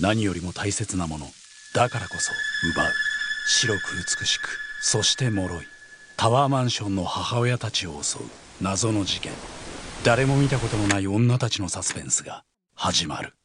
何よりも大切なもの。だからこそ奪う。白く美しくそして脆い。タワーマンションの母親たちを襲う。謎の事件。誰も見たことのない女たちのサスペンスが始まる。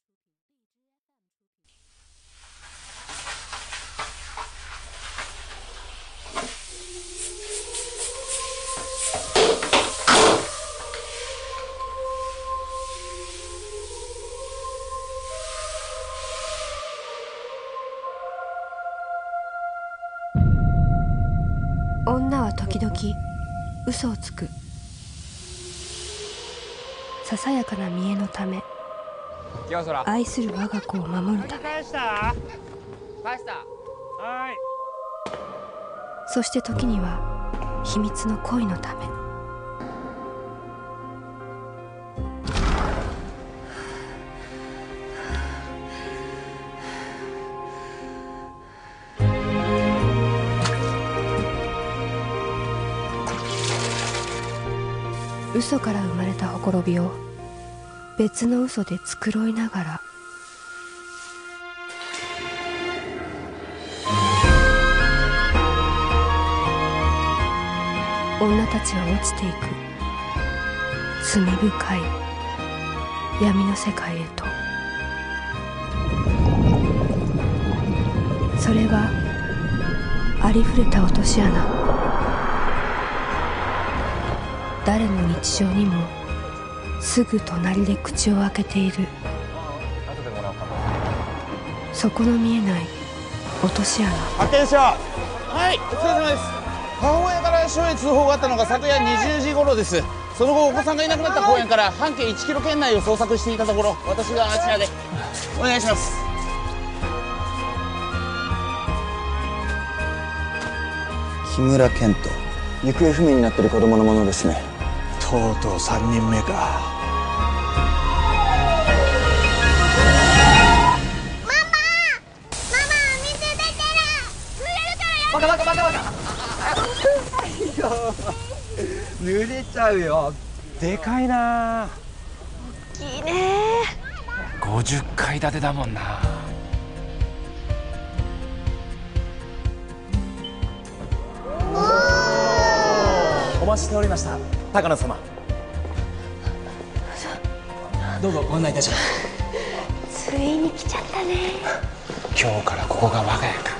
嘘をつく。ささやかな見栄のため愛する我が子を守るため。そして時には秘密の恋のため嘘から生まれたほころびを別の嘘で繕いながら。女たちは落ちていく。罪深い。闇の世界へと。それはありふれた落とし穴。誰の日常にもすぐ隣で口を開けている。底の見えない落とし穴。発見者。はいお疲れ様です。母親から署へ通報があったのが昨夜20時頃です。その後お子さんがいなくなった公園から半径1キロ圏内を捜索していたところ私があちらで。お願いします。木村健人。行方不明になってる子供のものですねとうとう3人目かバカバカバカバカ濡れちゃうよ。でかいな。いいね。50階建てだもんな。お待ちしておりました高野様。どうぞご案内いたします。ついに来ちゃったね。今日からここが我が家か。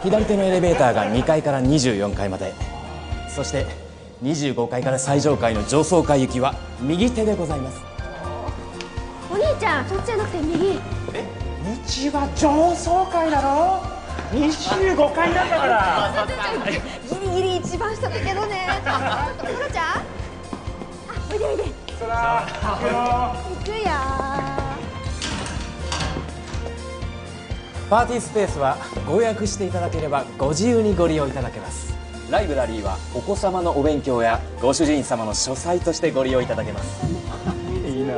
左手のエレベーターが2階から24階まで。そして25階から最上階の上層階行きは右手でございます。お兄ちゃんそっちじゃなくて右。道は上層階だろ？25階なんだから。ギリギリ一番下だけどね。トラちゃん？あおいでおいで。行くよパーティースペースはご予約していただければご自由にご利用いただけます。ライブラリーはお子様のお勉強やご主人様の書斎としてご利用いただけます。いいな。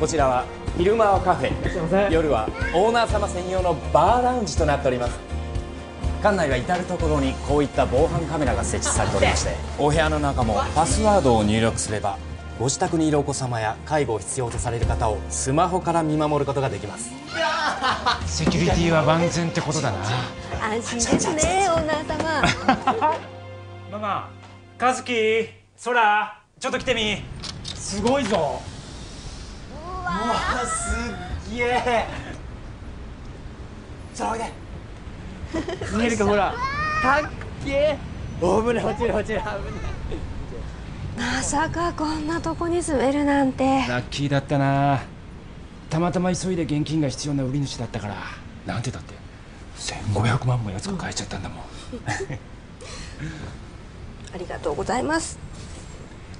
こちらは昼間はカフェ。夜はオーナー様専用のバーラウンジとなっております。館内は至る所にこういった防犯カメラが設置されておりましてお部屋の中もパスワードを入力すればご自宅にいるお子様や介護を必要とされる方をスマホから見守ることができます。セキュリティは万全ってことだな。安心ですねオーナー様。ママ和樹空ちょっと来てみ。すごいぞ。うわすっげえ空おいで見えるかほら。たっけえ危ない落ちる落ちる危ない。まさかこんなとこに住めるなんて。ラッキーだったな。たまたま急いで現金が必要な売り主だったから。なんてだって。1500万もやつが買えちゃったんだもん。ありがとうございます。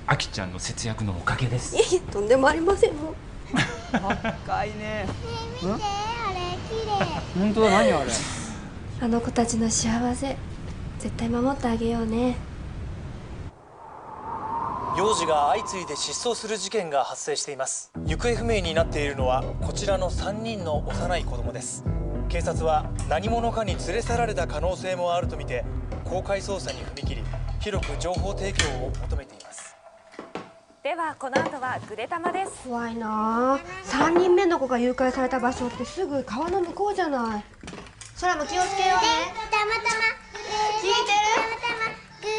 あきちゃんの節約のおかげです。いえいえとんでもありません。もう高いね。見てあれ綺麗。本当だ何あれ？あの子たちの幸せ。絶対守ってあげようね。幼児が相次いで失踪する事件が発生しています。行方不明になっているのはこちらの3人の幼い子供です。警察は何者かに連れ去られた可能性もあるとみて公開捜査に踏み切り広く情報提供を求めていますではこの後はグレタマです。怖いな。あ3人目の子が誘拐された場所ってすぐ川の向こうじゃない。空も気をつけようね。たまたま。聞いてる？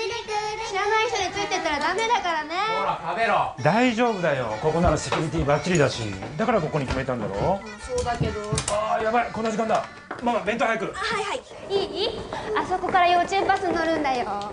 知らない人についてったらダメだからね。食べろ。大丈夫だよ。ここならセキュリティバッチリだし。だからここに決めたんだろ。そうだけど。あーやばい。こんな時間だ。ママ弁当早く。はいはい。いい？あそこから幼稚園バス乗るんだよ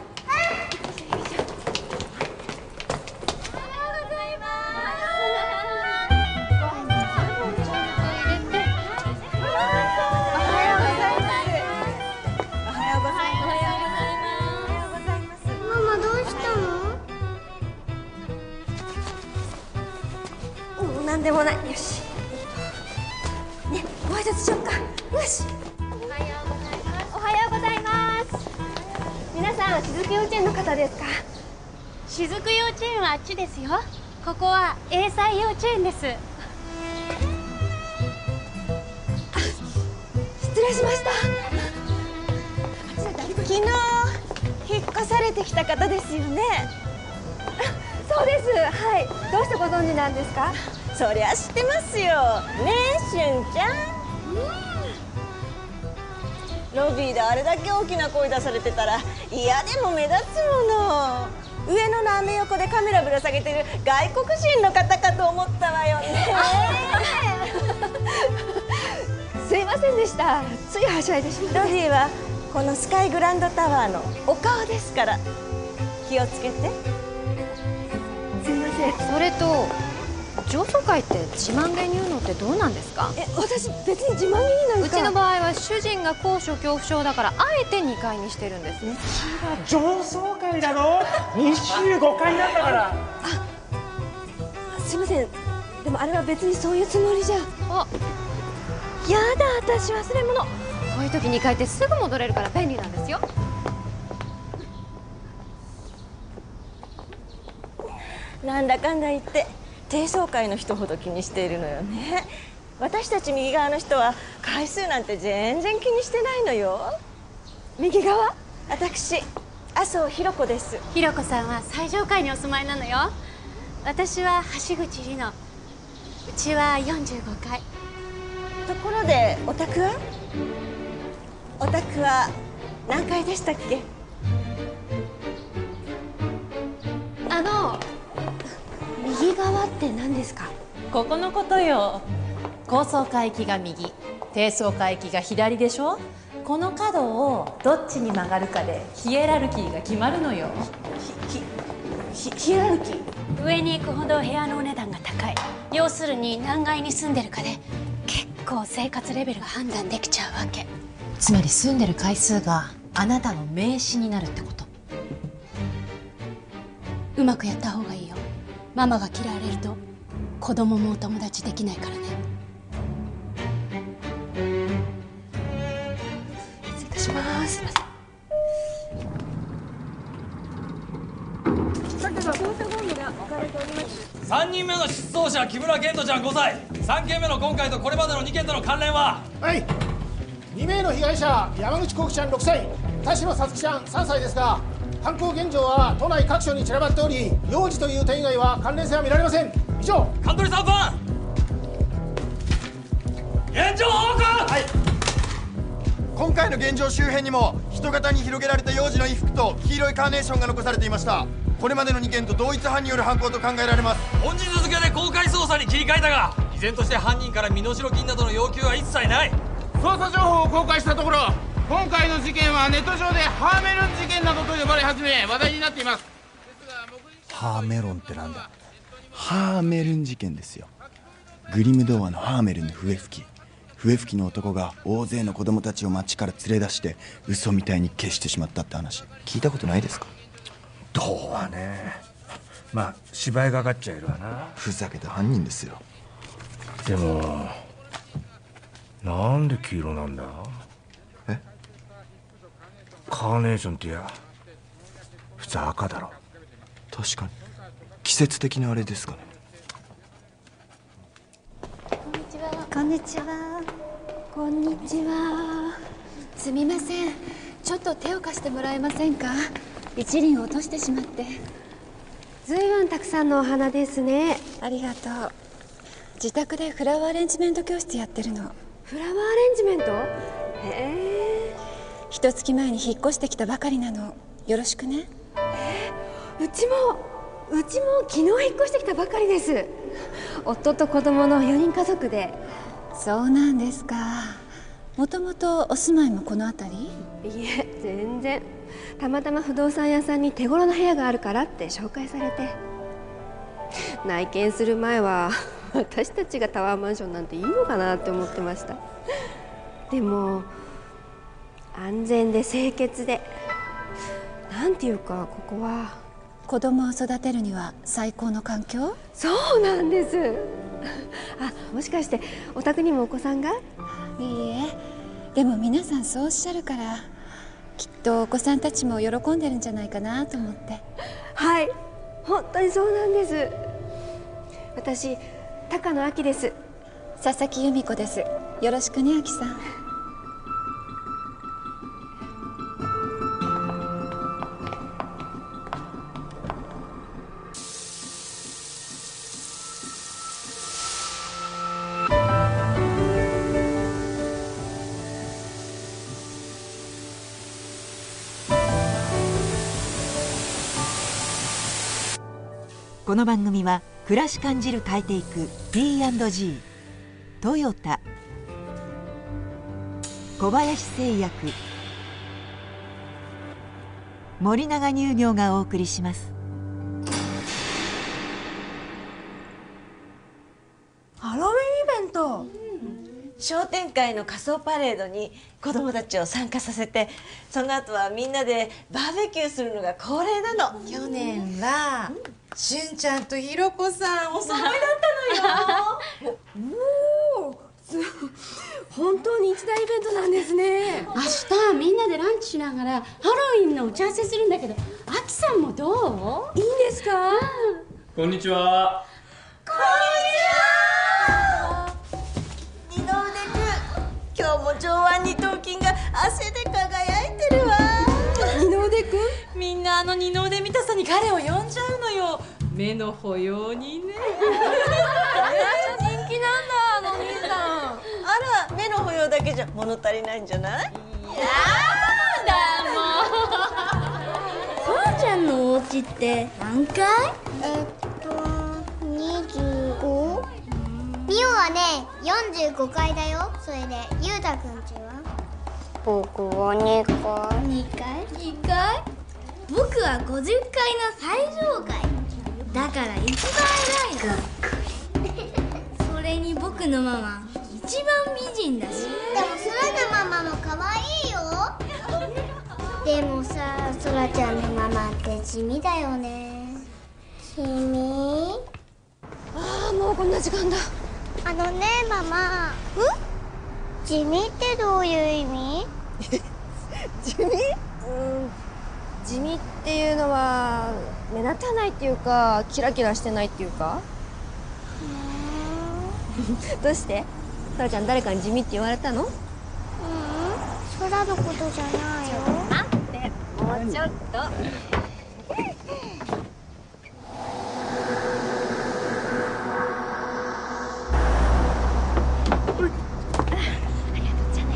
でもない。よし。ねご挨拶しよっか。よし。おはようございます。皆さん雫幼稚園の方ですか？雫幼稚園はあっちですよ。ここは英才幼稚園です。失礼しました。昨日引っ越されてきた方ですよね。そうです。はい。どうしてご存知なんですか？そりゃ知ってますよ。ねえしゅんちゃん。ロビーであれだけ大きな声出されてたら嫌でも目立つもの。上野のアメ横でカメラぶら下げてる外国人の方かと思ったわよね。すいませんでした。ついはしゃいでしまってロビーはこのスカイグランドタワーのお顔ですから。気をつけて。すいません。それと上層階って自慢げに言うのってどうなんですか？え私別に自慢げになんかうちの場合は主人が高所恐怖症だからあえて2階にしてるんですね。上層階だろ？25階なんだから。すいません。でもあれは別にそういうつもりじゃ。あ。やだ私忘れ物。こういう時2階ってすぐ戻れるから便利なんですよ。なんだかんだ言って低層階の人ほど気にしているのよね。私たち右側の人は回数なんて全然気にしてないのよ。右側？私麻生ひろ子です。ひろこさんは最上階にお住まいなのよ。私は橋口里乃。うちは45階。ところでお宅は？お宅は何階でしたっけ？あの右側って何ですか？ここのことよ。高層階域が右低層階域が左でしょ？この角をどっちに曲がるかでヒエラルキーが決まるのよ。ヒヒエラルキー？上に行くほど部屋のお値段が高い。要するに何階に住んでるかで結構生活レベルが判断できちゃうわけ。つまり住んでる回数があなたの名刺になるってこと。うまくやった方がいいよママが嫌われると子供もお友達できないからね。失礼いたします。すいません3人目の失踪者木村健人ちゃん5歳。3件目の今回とこれまでの2件との関連は？はい。2名の被害者山口幸喜ちゃん6歳。田代さつきちゃん3歳ですが犯行現場は都内各所に散らばっており幼児という点以外は関連性は見られません。以上。カントリー3番現状報告はい。今回の現場周辺にも人型に広げられた幼児の衣服と黄色いカーネーションが残されていました。これまでの2件と同一犯による犯行と考えられます。本日付で公開捜査に切り替えたが依然として犯人から身代金などの要求は一切ない。捜査情報を公開したところ今回の事件はネット上でハーメルン事件などと呼ばれ始め話題になっています。ハーメロンってなんだ。ハーメルン事件ですよ。グリム童話のハーメルンの笛吹き。笛吹きの男が大勢の子供たちを町から連れ出して嘘みたいに消してしまったって話。聞いたことないですか？どうはね。まあ芝居がかっちゃいるわな。ふざけた犯人ですよ。でもなんで黄色なんだ？えカーネーションってや普通赤だろ。確かに。季節的なあれですかね。こんにちは。こんにちは。すみません。ちょっと手を貸してもらえませんか？一輪落としてしまって。ずいぶんたくさんのお花ですね。ありがとう。自宅でフラワーアレンジメント教室やってるの。フラワーアレンジメント？へえ一月前に引っ越してきたばかりなの。よろしくね。うちもうちも昨日引っ越してきたばかりです。夫と子供の4人家族で。そうなんですか。もともとお住まいもこの辺り？いえ全然。たまたま不動産屋さんに手頃な部屋があるからって紹介されて。内見する前は私たちがタワーマンションなんていいのかなって思ってました。でも安全で清潔で。なんていうかここは。子供を育てるには最高の環境？そうなんです。あもしかしてお宅にもお子さんが？いいえ。でも皆さんそうおっしゃるからきっとお子さんたちも喜んでるんじゃないかなと思って。はい。本当にそうなんです。私高野明です。佐々木由美子です。よろしくねあきさんこの番組は暮らし感じる変えていく P&G トヨタ小林製薬森永乳業がお送りします。ハロウィンイベント、商店会の仮装パレードに子供たちを参加させてその後はみんなでバーベキューするのが恒例なの。去年は、しゅんちゃんとひろこさんお揃いだったのよ。おお本当に一大イベントなんですね。明日みんなでランチしながらハロウィンの打ち合わせするんだけどあきさんもどう？いいんですか？こんにちは。二の腕く。ん今日も上腕二頭筋が汗で輝あの二の腕見たさに彼を呼んじゃうのよ。目の保養にね。人気なんだあの兄さん。あら目の保養だけじゃ物足りないんじゃない？そらちゃんのお家って何階？えっと25ミオはね45階だよ。それでゆうたくんちは？僕は2階。2階 ?2 階？僕は50階の最上階だから一番偉い。のそれに僕のママ。一番美人だし。でもそらのママも可愛いよ。でもさそらちゃんのママって地味だよね。地味ああもうこんな時間だ。あのねママ。地味ってどういう意味？地味？うん地味っていうのは目立たないっていうかキラキラしてないっていうか？どうして？そらちゃん誰かに地味って言われたの？ううん。空のことじゃないよ。待って。もうちょっと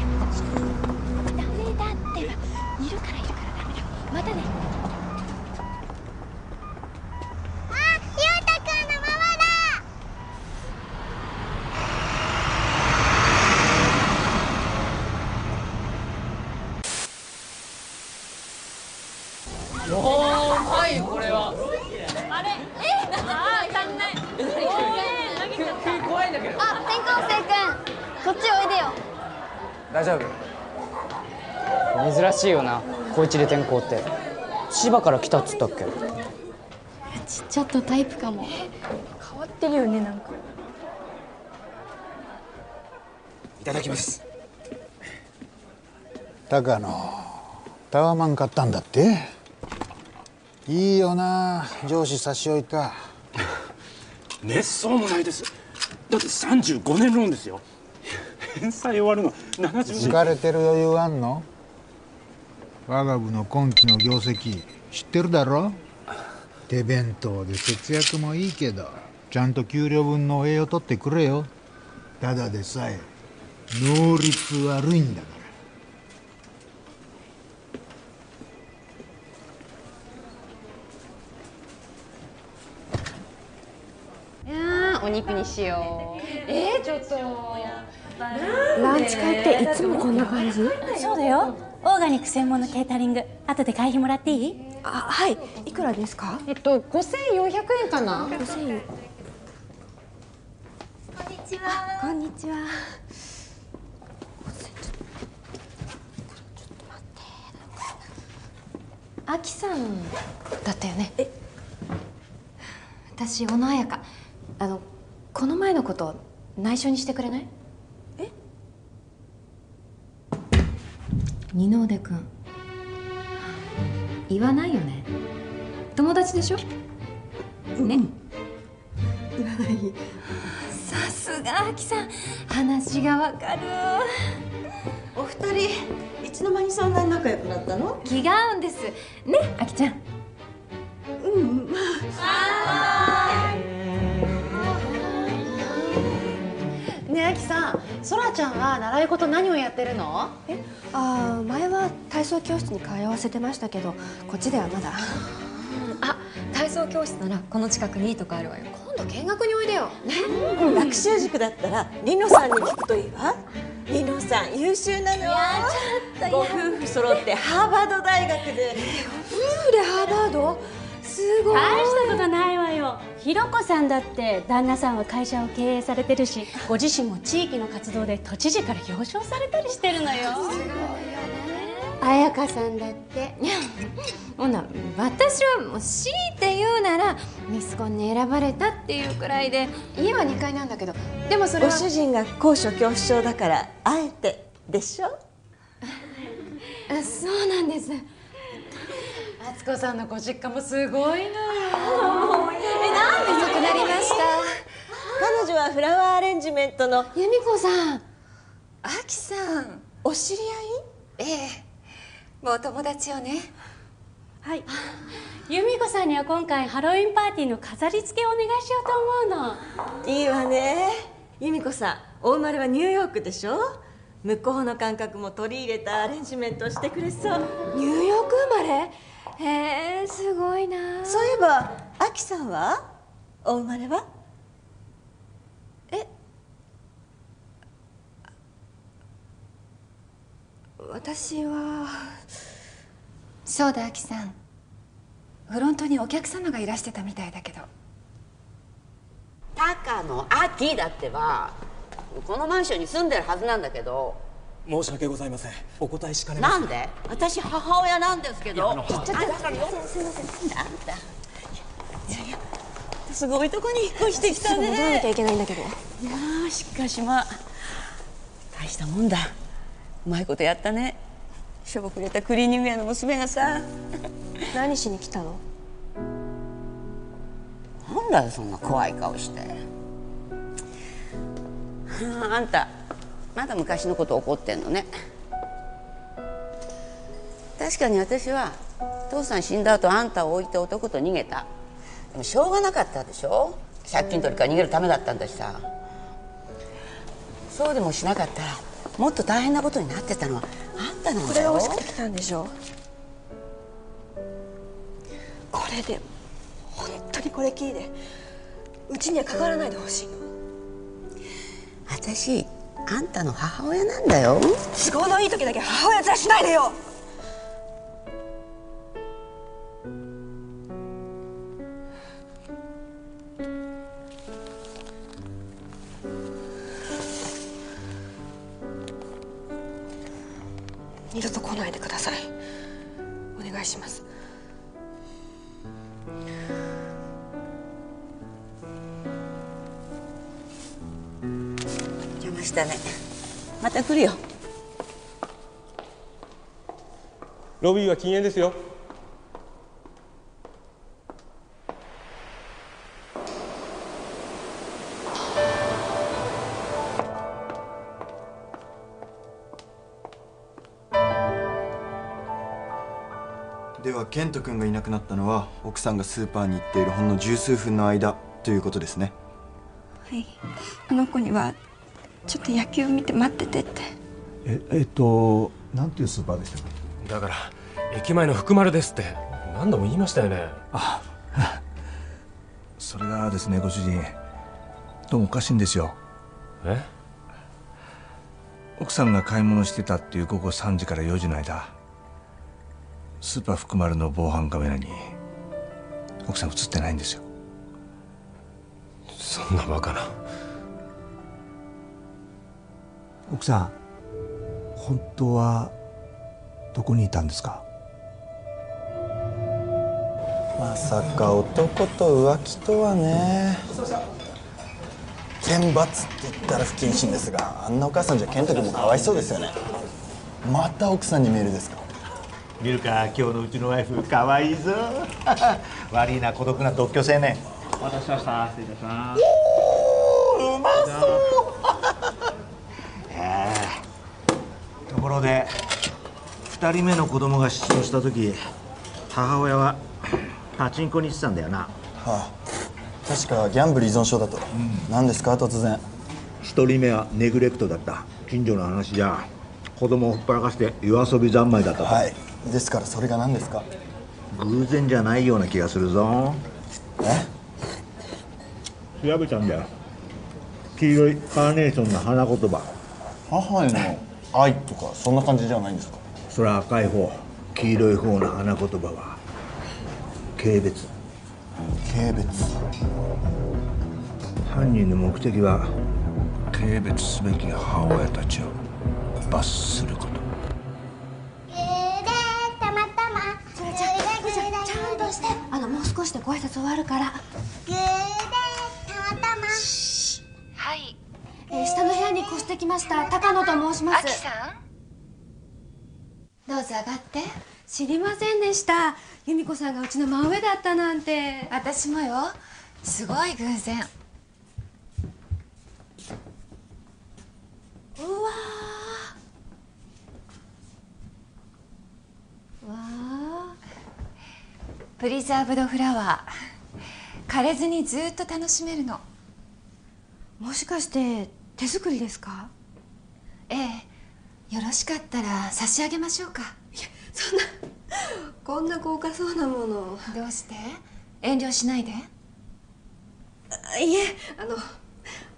ダメだってばいるからいるからダメだまたねあゆうたくんのママだおおうまいこれは。あれ？えあー足んない。怖いんだけどあ転校生くんこっちおいでよ。大丈夫？珍しいよな高一で転校って。千葉から来たっつったっけ？ちちょっとタイプかも。変わってるよねなんか。いただきます。高野タワマン買ったんだって？いいよな。上司差し置いた。滅相もないです。だって35年ローンですよ。返済終わるの70年。疲れてる余裕あんの？我が部の今期の業績知ってるだろ？手弁当で節約もいいけどちゃんと給料分の栄養取ってくれよ。ただでさえ能率悪いんだかお肉にしよう。えー、ちょっと。ランチ会っていつもこんな感じ？そうだよ。オーガニック専門のケータリング。後で会費もらっていい？あはい。いくらですか？えっと5400円かな。5000円こんにちは。こんにちは。あきさんだったよね。え。私小野彩香。あのこの前のこと内緒にしてくれない？え？二の腕くん。言わないよね？友達でしょ？ね？言わない。さすがあきさん。話がわかる。お二人いつの間にそんなに仲良くなったの？気が合うんです。ねあきちゃんうんら習い事何をやってるの？えあー前は体操教室に通わせてましたけどこっちではまだ。あ体操教室ならこの近くにいいとこあるわよ。今度見学においでよ。あ学習塾だったらリノさんに聞くといいわ。リノさん優秀なの。よご夫婦揃ってハーバード大学で。夫婦でハーバード？すごい。大したことないわよ。ひろこさんだって旦那さんは会社を経営されてるしご自身も地域の活動で都知事から表彰されたりしてるのよ。すごいよね。彩香さんだって。ほな私はもう強いて言うならミスコンに選ばれたっていうくらいで。家は2階なんだけどでもそれはご主人が高所恐怖症だからあえてでしょ？あそうなんです敦子さんのご実家もすごいのよ。えなんで遅くなりました？彼女はフラワーアレンジメントの。由美子さん。あきさんお知り合い？ええ。もう友達よね？はい。由美子さんには今回ハロウィンパーティーの飾り付けをお願いしようと思うの。いいわね。由美子さんお生まれはニューヨークでしょ？向こうの感覚も取り入れたアレンジメントをしてくれそう。ニューヨーク生まれ？へえすごいな。そういえばあきさんは？お生まれは？私は。そうだあきさん。フロントにお客様がいらしてたみたいだけど。高野秋だってばこのマンションに住んでるはずなんだけど。申し訳ございません。お答えしかねます。なんで？私母親なんですけど。あのちょっとあだからよすいませんあんた。いやいやすごいとこに引っ越してきたね。戻らなきゃいけないんだけど。いやーしかしまあ大したもんだ。うまいことやったね。しょぼくれたクリーニング屋の娘がさ。何しに来たの？なんだよそんな怖い顔して。はあんたまだ昔のこと怒ってんのね。確かに私は父さん死んだ後あんたを置いて男と逃げた。でもしょうがなかったでしょ？借金取りから逃げるためだったんだしさ。そうでもしなかったらもっと大変なことになってたのはあんたなんこれが欲しくて来たんでしょ？これで本当にこれきりでうちには関わらないでほしいの。私あんたの母親なんだよ。都合のいい時だけ母親面しないでよ。二度と来ないでください。お願いします。したね。また来るよ。ロビーは禁煙ですよ。では健人君がいなくなったのは奥さんがスーパーに行っているほんの十数分の間ということですね。はい。あの子にはちょっと野球見て待っててって。ええっとなんていうスーパーでしたっだから駅前の福丸ですって。何度も言いましたよね。あ それがですねご主人。どうもおかしいんですよ。え？奥さんが買い物してたっていう午後3時から4時の間スーパー福丸の防犯カメラに奥さん映ってないんですよ。そんなバカな奥さん本当はどこにいたんですか？まさか男と浮気とはね。天罰って言ったら不謹慎ですがあんなお母さんじゃ健人君もかわいそうですよね。また奥さんにメールですか？見るか今日のうちのワイフかわいいぞ。悪いな孤独な独居青年。お待たせしました。失礼いたします。うまそうええところで2人目の子供が失踪した時母親はパチンコに行ってたんだよな。はあ。確かギャンブル依存症だと、何ですか？突然。1人目はネグレクトだった。近所の話じゃ子供をほっぽらかして夜遊び三昧だったと。はい。ですからそれが何ですか？偶然じゃないような気がするぞ。え？調べたんだよ。黄色いカーネーションの花言葉。母への愛とかそんな感じじゃないんですか？それは赤い方黄色い方の花言葉は軽蔑。軽蔑。犯人の目的は軽蔑すべき母親たちを罰すること。たまたま。それじゃあちゃんとして。あのもう少しでご挨拶終わるからきました。高野と申します。どうぞ上がって。知りませんでした。由美子さんがうちの真上だったなんて。私もよ。すごい偶然。うわー。わあプリザーブドフラワー。枯れずにずっと楽しめるの。もしかして手作りですか？ええよろしかったら差し上げましょうか。そんな こんな豪華そうなもの。どうして？遠慮しないで。あいえあの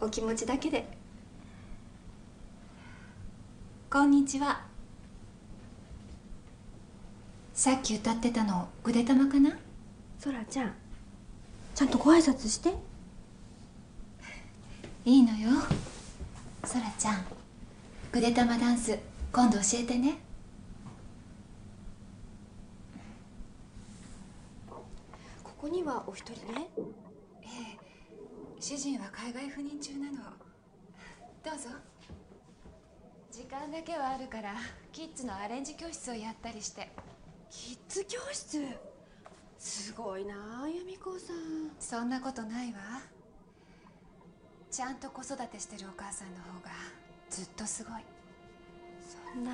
お気持ちだけで。こんにちは。さっき歌ってたのぐでたまかな？そらちゃん。ちゃんとご挨拶して。いいのよそらちゃんぐでたまダンス今度教えてね。ここにはお一人ね。ええ主人は海外赴任中なの。どうぞ。時間だけはあるからキッズのアレンジ教室をやったりして。キッズ教室？すごいなあ由美子さん。そんなことないわちゃんと子育てしてるお母さんの方がずっとすごい。そんな。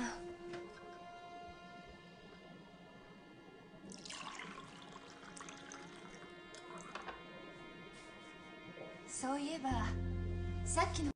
そういえばさっきの